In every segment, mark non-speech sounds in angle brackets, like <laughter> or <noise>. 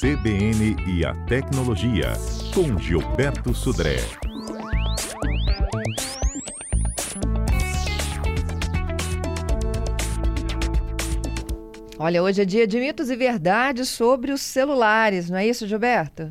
CBN e a Tecnologia, com Gilberto Sudré. Olha, hoje é dia de mitos e verdades sobre os celulares, não é isso, Gilberto?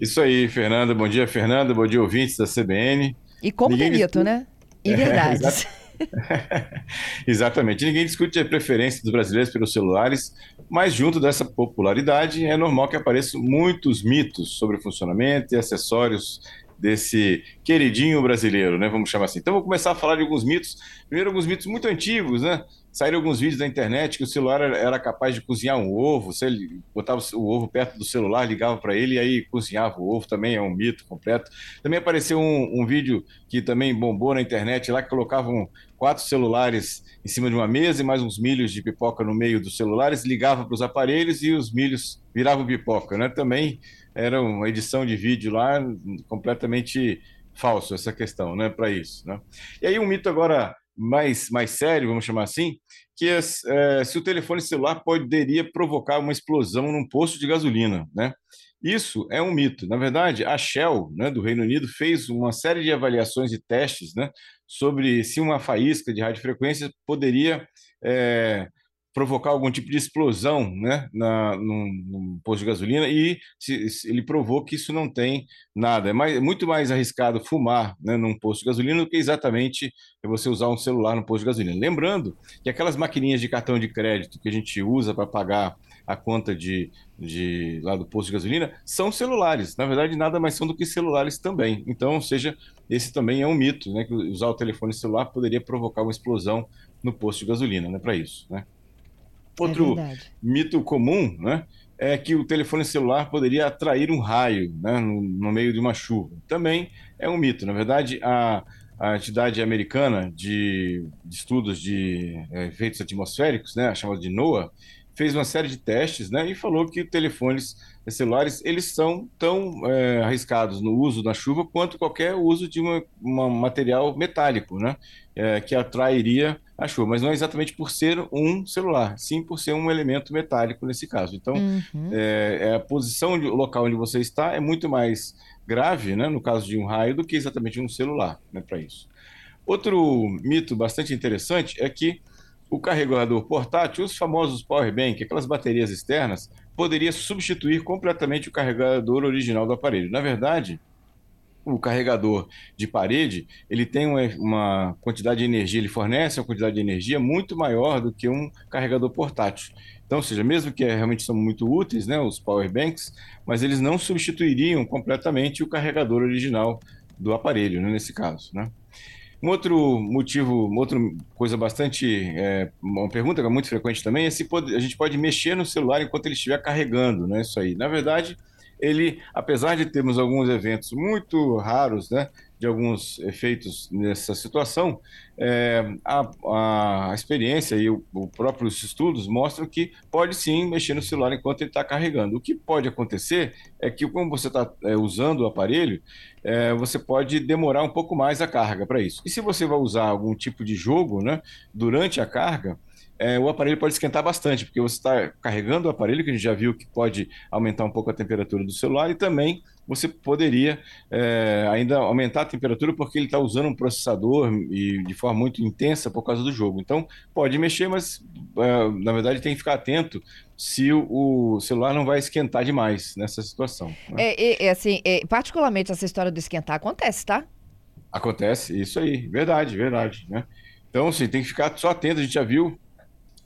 Isso aí, Fernanda. Bom dia, Fernanda. Bom dia, ouvintes da CBN. E como Ninguém tem mito, né? E verdades. <laughs> É, <laughs> Exatamente. Ninguém discute a preferência dos brasileiros pelos celulares, mas junto dessa popularidade é normal que apareçam muitos mitos sobre o funcionamento e acessórios desse queridinho brasileiro, né? Vamos chamar assim. Então, vou começar a falar de alguns mitos. Primeiro, alguns mitos muito antigos, né? Saíram alguns vídeos da internet que o celular era capaz de cozinhar um ovo. Ele botava o ovo perto do celular, ligava para ele e aí cozinhava o ovo. Também é um mito completo. Também apareceu um, um vídeo que também bombou na internet lá que colocavam quatro celulares em cima de uma mesa e mais uns milhos de pipoca no meio dos celulares, ligava para os aparelhos e os milhos viravam pipoca, né? Também era uma edição de vídeo lá completamente falso essa questão, né, para isso, né? E aí um mito agora mais mais sério, vamos chamar assim, que é, se o telefone celular poderia provocar uma explosão num posto de gasolina, né? Isso é um mito. Na verdade, a Shell, né, do Reino Unido, fez uma série de avaliações e testes né, sobre se uma faísca de radiofrequência poderia é, provocar algum tipo de explosão né, na, num, num posto de gasolina e se, se ele provou que isso não tem nada. É, mais, é muito mais arriscado fumar né, num posto de gasolina do que exatamente você usar um celular no posto de gasolina. Lembrando que aquelas maquininhas de cartão de crédito que a gente usa para pagar a conta de, de lá do posto de gasolina são celulares. Na verdade, nada mais são do que celulares também. Então, ou seja, esse também é um mito, né? Que usar o telefone celular poderia provocar uma explosão no posto de gasolina, né? Para isso, né? Outro é mito comum, né? É que o telefone celular poderia atrair um raio, né? No, no meio de uma chuva. Também é um mito. Na verdade, a a entidade americana de, de estudos de é, efeitos atmosféricos, né, a chamada de NOAA, fez uma série de testes né, e falou que telefones celulares eles são tão é, arriscados no uso na chuva quanto qualquer uso de um material metálico, né, é, que atrairia a chuva, mas não é exatamente por ser um celular, sim por ser um elemento metálico nesse caso. Então, uhum. é, é, a posição, o local onde você está é muito mais grave, né, no caso de um raio, do que exatamente um celular, né, para isso. Outro mito bastante interessante é que o carregador portátil, os famosos power bank, aquelas baterias externas, poderia substituir completamente o carregador original do aparelho. Na verdade, o carregador de parede, ele tem uma, quantidade de energia, ele fornece uma quantidade de energia muito maior do que um carregador portátil. Então, seja, mesmo que realmente são muito úteis, né, os power banks, mas eles não substituiriam completamente o carregador original do aparelho, né, nesse caso, né? Um outro motivo, uma outra coisa bastante. É, uma pergunta que é muito frequente também é se pode, a gente pode mexer no celular enquanto ele estiver carregando, né? Isso aí. Na verdade, ele, apesar de termos alguns eventos muito raros, né? de alguns efeitos nessa situação, é, a, a, experiência e os próprios estudos mostram que pode sim mexer no celular enquanto ele está carregando. O que pode acontecer é que, como você está é, usando o aparelho, é, você pode demorar um pouco mais a carga para isso. E se você vai usar algum tipo de jogo né, durante a carga, é, o aparelho pode esquentar bastante, porque você está carregando o aparelho, que a gente já viu que pode aumentar um pouco a temperatura do celular, e também você poderia é, ainda aumentar a temperatura porque ele está usando um processador e de forma muito intensa por causa do jogo. Então, pode mexer, mas é, na verdade tem que ficar atento se o, o, celular não vai esquentar demais nessa situação. Né? É, é, assim, particularmente essa história do esquentar acontece, tá? Acontece, isso aí, verdade, verdade. Né? Então, assim, tem que ficar só atento, a gente já viu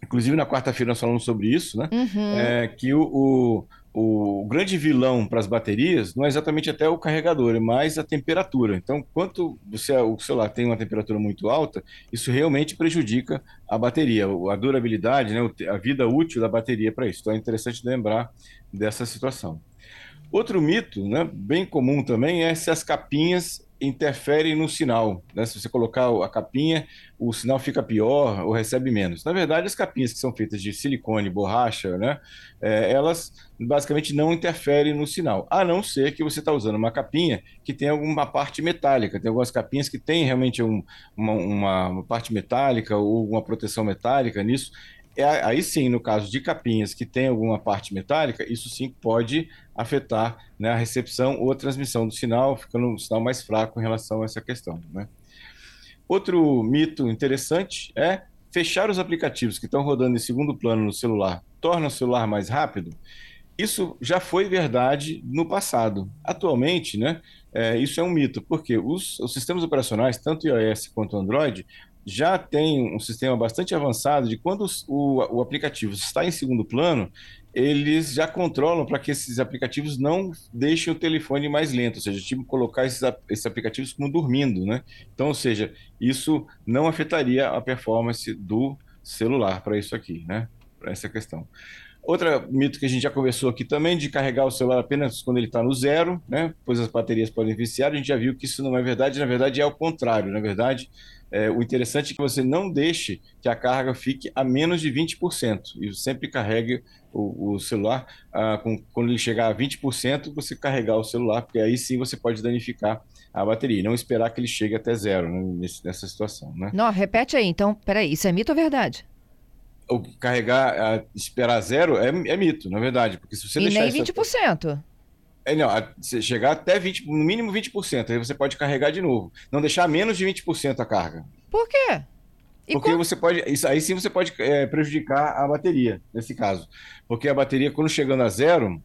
Inclusive, na quarta-feira nós falamos sobre isso, né? Uhum. É, que o, o, o grande vilão para as baterias não é exatamente até o carregador, é mais a temperatura. Então, quanto você, o celular tem uma temperatura muito alta, isso realmente prejudica a bateria, a durabilidade, né? a vida útil da bateria para isso. Então, é interessante lembrar dessa situação. Outro mito, né, bem comum também, é se as capinhas interfere no sinal. Né? Se você colocar a capinha, o sinal fica pior ou recebe menos. Na verdade, as capinhas que são feitas de silicone, borracha, né? É, elas basicamente não interferem no sinal, a não ser que você está usando uma capinha que tem alguma parte metálica. Tem algumas capinhas que têm realmente um, uma, uma, parte metálica ou uma proteção metálica nisso é, aí sim, no caso de capinhas que tem alguma parte metálica, isso sim pode afetar né, a recepção ou a transmissão do sinal, ficando um sinal mais fraco em relação a essa questão. Né? Outro mito interessante é fechar os aplicativos que estão rodando em segundo plano no celular torna o celular mais rápido. Isso já foi verdade no passado. Atualmente, né, é, isso é um mito, porque os, os sistemas operacionais, tanto iOS quanto Android, já tem um sistema bastante avançado de quando o, o aplicativo está em segundo plano, eles já controlam para que esses aplicativos não deixem o telefone mais lento, ou seja, tipo colocar esses, esses aplicativos como dormindo, né? Então, ou seja, isso não afetaria a performance do celular para isso aqui, né? Para essa questão. Outra mito que a gente já conversou aqui também, de carregar o celular apenas quando ele está no zero, né? Pois as baterias podem viciar. A gente já viu que isso não é verdade, na verdade é o contrário. Na verdade, é, o interessante é que você não deixe que a carga fique a menos de 20%. E sempre carregue o, o celular, ah, com, quando ele chegar a 20%, você carregar o celular, porque aí sim você pode danificar a bateria. E não esperar que ele chegue até zero né, nessa situação. Né? Não, repete aí. Então, peraí, isso é mito ou verdade? o carregar, esperar zero é, é, mito, na verdade. Porque se você e deixar. Nem 20%. Essa... É, não, se chegar até 20%, no mínimo 20%, aí você pode carregar de novo. Não deixar menos de 20% a carga. Por quê? E Porque você pode. Isso, aí sim você pode é, prejudicar a bateria, nesse caso. Porque a bateria, quando chegando a zero,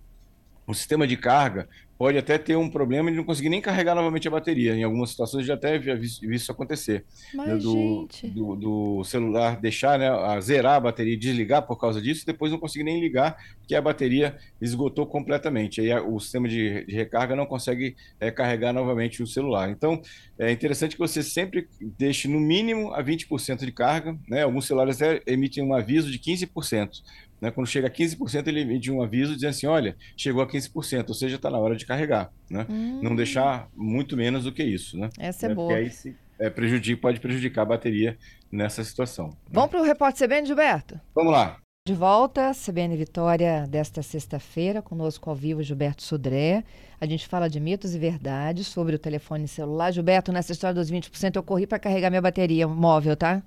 o sistema de carga pode até ter um problema de não conseguir nem carregar novamente a bateria. Em algumas situações já até vi, vi isso acontecer. Mas, do, do, do, celular deixar, né, a zerar a bateria e desligar por causa disso, depois não conseguir nem ligar, porque a bateria esgotou completamente. Aí o sistema de, de recarga não consegue é, carregar novamente o celular. Então, é interessante que você sempre deixe no mínimo a 20% de carga. Né? Alguns celulares até emitem um aviso de 15%. Né? Quando chega a 15%, ele emite um aviso dizendo assim: olha, chegou a 15%, ou seja, está na hora de carregar. Né? Hum. Não deixar muito menos do que isso. Né? Essa é, é boa. Aí se, é, prejudica, pode prejudicar a bateria nessa situação. Né? Vamos para o repórter CBN, Gilberto? Vamos lá. De volta, CBN Vitória desta sexta-feira, conosco ao vivo Gilberto Sudré. A gente fala de mitos e verdades sobre o telefone celular. Gilberto, nessa história dos 20%, eu corri para carregar minha bateria móvel, tá?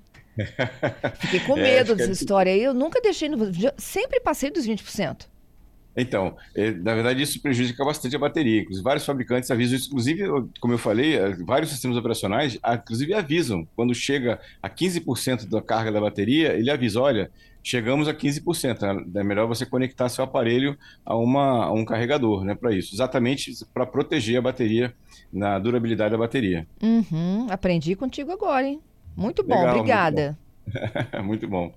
Fiquei com é, medo é, dessa é... história aí. Eu nunca deixei no. Sempre passei dos 20%. Então, é, na verdade, isso prejudica bastante a bateria. Inclusive, vários fabricantes avisam isso. Inclusive, como eu falei, é, vários sistemas operacionais, inclusive, avisam. Quando chega a 15% da carga da bateria, ele avisa: olha, chegamos a 15%. É melhor você conectar seu aparelho a, uma, a um carregador, né, para isso. Exatamente para proteger a bateria, na durabilidade da bateria. Uhum, aprendi contigo agora, hein? Muito bom, Legal, obrigada. <laughs> Muito bom. muito bom.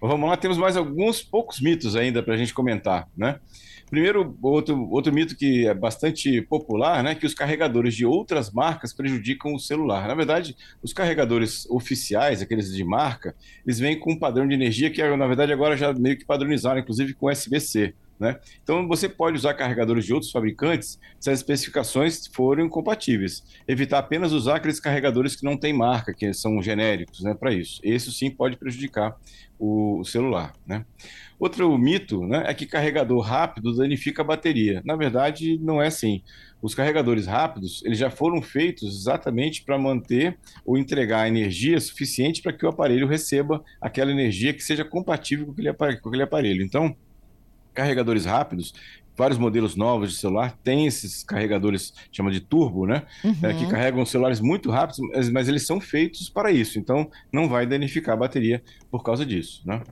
Vamos lá, temos mais alguns poucos mitos ainda para a gente comentar, né? Primeiro, outro, outro mito que é bastante popular, né, que os carregadores de outras marcas prejudicam o celular. Na verdade, os carregadores oficiais, aqueles de marca, eles vêm com um padrão de energia que, na verdade, agora já meio que padronizaram, inclusive com USB-C. Né? Então, você pode usar carregadores de outros fabricantes se as especificações forem compatíveis. Evitar apenas usar aqueles carregadores que não têm marca, que são genéricos né, para isso. Isso sim pode prejudicar o, celular. Né? Outro mito né, é que carregador rápido danifica a bateria. Na verdade, não é assim. Os carregadores rápidos eles já foram feitos exatamente para manter ou entregar energia suficiente para que o aparelho receba aquela energia que seja compatível com aquele aparelho. Com aquele aparelho. Então, carregadores rápidos, vários modelos novos de celular têm esses carregadores, chama de turbo, né? Uhum. É, que carregam celulares muito rápidos, mas, mas, eles são feitos para isso, então não vai danificar a bateria por causa disso, né?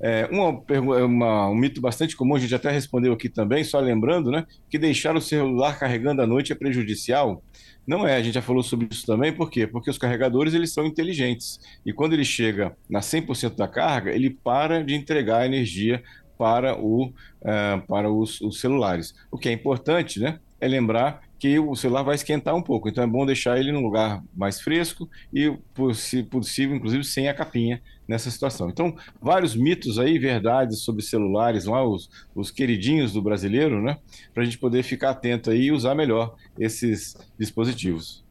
É, uma, uma, um mito bastante comum, a gente até respondeu aqui também, só lembrando, né? Que deixar o celular carregando à noite é prejudicial. Não é, a gente já falou sobre isso também, por quê? Porque os carregadores eles são inteligentes e quando ele chega na 100% da carga, ele para de entregar energia para, o, uh, para os, os, celulares. O que é importante né, é lembrar que o celular vai esquentar um pouco, então é bom deixar ele num lugar mais fresco e, se possível, inclusive sem a capinha nessa situação. Então, vários mitos aí, verdades sobre celulares, lá os, os queridinhos do brasileiro, né, para a gente poder ficar atento aí e usar melhor esses dispositivos.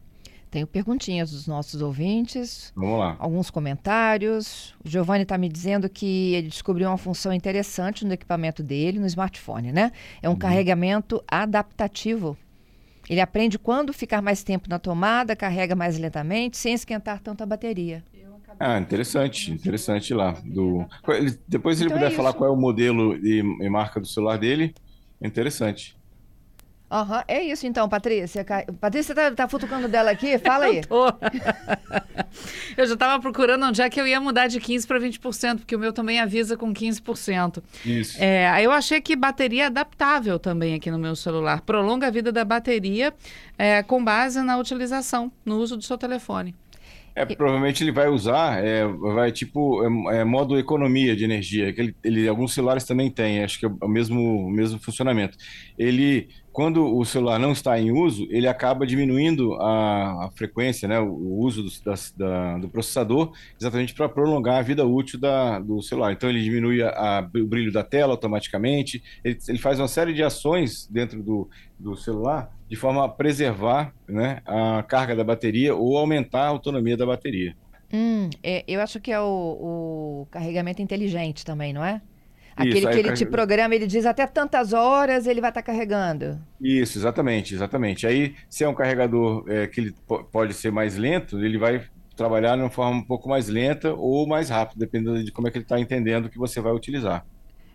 Tenho perguntinhas dos nossos ouvintes. Vamos lá. Alguns comentários. O Giovanni está me dizendo que ele descobriu uma função interessante no equipamento dele, no smartphone, né? É um uhum. carregamento adaptativo. Ele aprende quando ficar mais tempo na tomada, carrega mais lentamente, sem esquentar tanto a bateria. Ah, interessante, interessante lá. Do... Depois, se Então ele é puder falar isso. qual é o modelo e, e marca do celular dele, é interessante. Aham, é isso então, Patrícia. Patrícia tá, tá futucando dela aqui? <laughs> Fala aí. Tô. <laughs> eu já estava procurando onde é que eu ia mudar de 15% para 20%, porque o meu também avisa com 15%. Isso. É, aí eu achei que bateria é adaptável também aqui no meu celular. Prolonga a vida da bateria é, com base na utilização, no uso do seu telefone. É, provavelmente ele vai usar, é, vai tipo, é, é modo economia de energia, que ele, ele- alguns celulares também têm, acho que é o mesmo, o mesmo funcionamento. Ele, quando o celular não está em uso, ele acaba diminuindo a, a frequência, né, o, uso do, da- do processador, exatamente para prolongar a vida útil da, do celular. Então ele diminui a- a- o brilho da tela automaticamente, ele, ele faz uma série de ações dentro do, do celular de forma a preservar, né, a carga da bateria ou aumentar a autonomia da bateria. Hum, é, eu acho que é o, o carregamento inteligente também, não é? Aquele Isso, que o ele te carrega- programa, ele diz até tantas horas ele vai estar carregando. Isso, exatamente, exatamente. Aí, se é um carregador é, que ele po- pode ser mais lento, ele vai trabalhar de uma forma um pouco mais lenta ou mais rápida, dependendo de como é que ele está entendendo que você vai utilizar.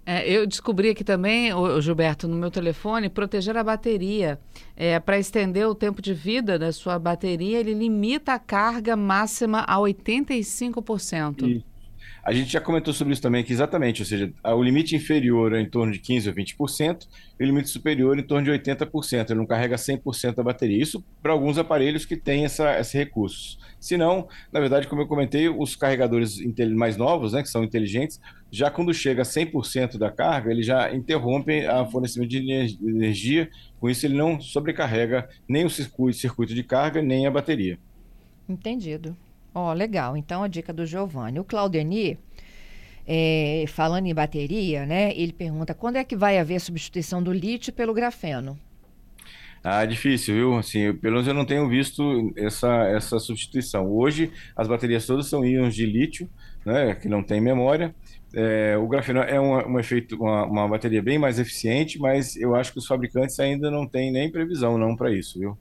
É, eu descobri aqui também, ô, Gilberto, no meu telefone, proteger a bateria. É, Para estender o tempo de vida da sua bateria, ele limita a carga máxima a 85%. E a gente já comentou sobre isso também, que exatamente, ou seja, o limite inferior é em torno de 15% ou 20%, e o limite superior é em torno de 80%. Ele não carrega 100% da bateria. Isso para alguns aparelhos que têm essa, esse recurso. Se não, na verdade, como eu comentei, os carregadores mais novos, né, que são inteligentes, já quando chega a 100% da carga, ele já interrompe o fornecimento de ener- de energia. Com isso, ele não sobrecarrega nem o circuito de carga, nem a bateria. Entendido. Ó, legal. Então, a dica do Giovanni. O Claudeni, é, falando em bateria, né? Ele pergunta quando é que vai haver substituição do lítio pelo grafeno? Ah, difícil, viu? Assim, pelo menos eu não tenho visto essa, essa substituição. Hoje, as baterias todas são íons de lítio, né, que não tem memória. É, o grafeno é um, um efeito, uma, uma bateria bem mais eficiente, mas eu acho que os fabricantes ainda não têm nem previsão não para isso, viu?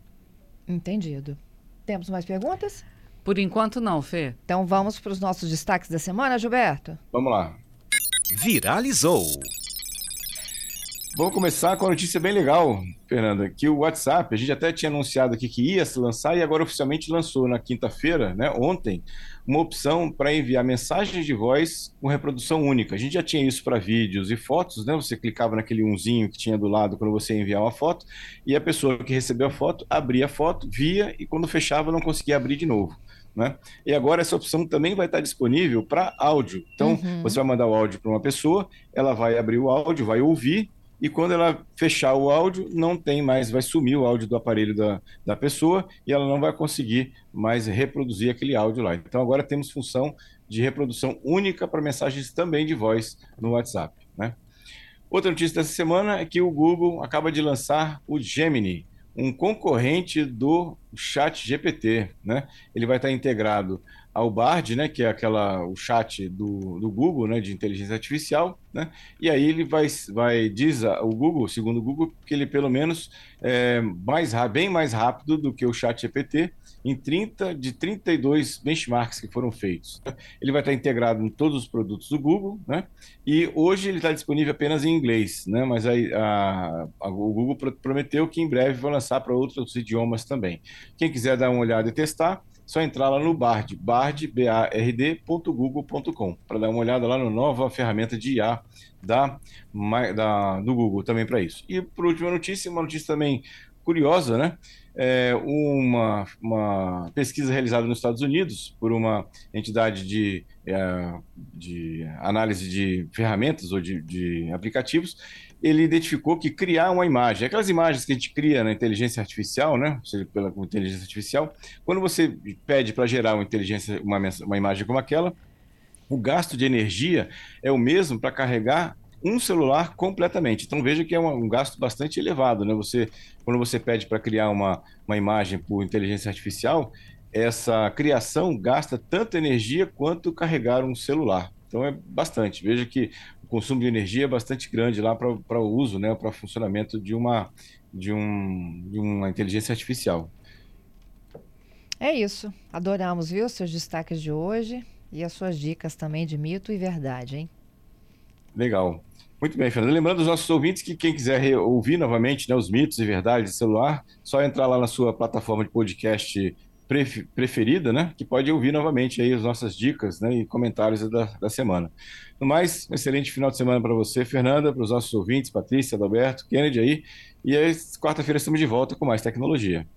Entendido. Temos mais perguntas? Por enquanto, não, Fê. Então vamos para os nossos destaques da semana, Gilberto? Vamos lá. Viralizou. Vamos começar com a notícia bem legal, Fernanda, que o WhatsApp, a gente até tinha anunciado aqui que ia se lançar e agora oficialmente lançou na quinta-feira, né, ontem, uma opção para enviar mensagens de voz com reprodução única. A gente já tinha isso para vídeos e fotos, né? Você clicava naquele unzinho que tinha do lado quando você enviar uma foto e a pessoa que recebeu a foto abria a foto, via e quando fechava não conseguia abrir de novo. Né? E agora essa opção também vai estar disponível para áudio. Então, Uhum. você vai mandar o áudio para uma pessoa, ela vai abrir o áudio, vai ouvir, e quando ela fechar o áudio, não tem mais, vai sumir o áudio do aparelho da, da pessoa e ela não vai conseguir mais reproduzir aquele áudio lá. Então agora temos função de reprodução única para mensagens também de voz no WhatsApp. Né? Outra notícia dessa semana é que o Google acaba de lançar o Gemini, um concorrente do Chat GPT. Né? Ele vai estar integrado ao Bard, né, que é aquela o chat do, do Google, né, de inteligência artificial, né, e aí ele vai, vai diz a- o Google, segundo o Google, que ele pelo menos é mais bem mais rápido do que o chat GPT em 30 de 32 benchmarks que foram feitos. Ele vai estar integrado em todos os produtos do Google, né, e hoje ele está disponível apenas em inglês, né, mas aí a, a- o Google pro- prometeu que em breve vai lançar para outros idiomas também. Quem quiser dar uma olhada e testar, só entrar lá no Bard, bard.google.com, para dar uma olhada lá na nova ferramenta de IA da, da- do Google também para isso. E por última notícia, uma notícia também curiosa, né? É uma, uma pesquisa realizada nos Estados Unidos por uma entidade de, é, de análise de ferramentas ou de, de aplicativos, ele identificou que criar uma imagem, aquelas imagens que a gente cria na inteligência artificial, né? Seja, pela inteligência artificial, quando você pede para gerar uma inteligência, uma, uma imagem como aquela, o gasto de energia é o mesmo para carregar um celular completamente. Então veja que é um, um gasto bastante elevado, né? Você, quando você pede para criar uma, uma imagem por inteligência artificial, essa criação gasta tanta energia quanto carregar um celular. Então é bastante. Veja que o consumo de energia é bastante grande lá para o uso, né? Para funcionamento de uma de, um, de uma inteligência artificial. É isso. Adoramos, viu, seus destaques de hoje. E as suas dicas também de mito e verdade, hein? Legal. Muito bem, Fernando. Lembrando os nossos ouvintes que quem quiser ouvir novamente né, os mitos e verdades de celular, só entrar lá na sua plataforma de podcast preferida, né? Que pode ouvir novamente aí as nossas dicas né, e comentários da, da semana. No mais, um excelente final de semana para você, Fernanda, para os nossos ouvintes, Patrícia, Adalberto, Kennedy aí. E aí, quarta-feira estamos de volta com mais tecnologia.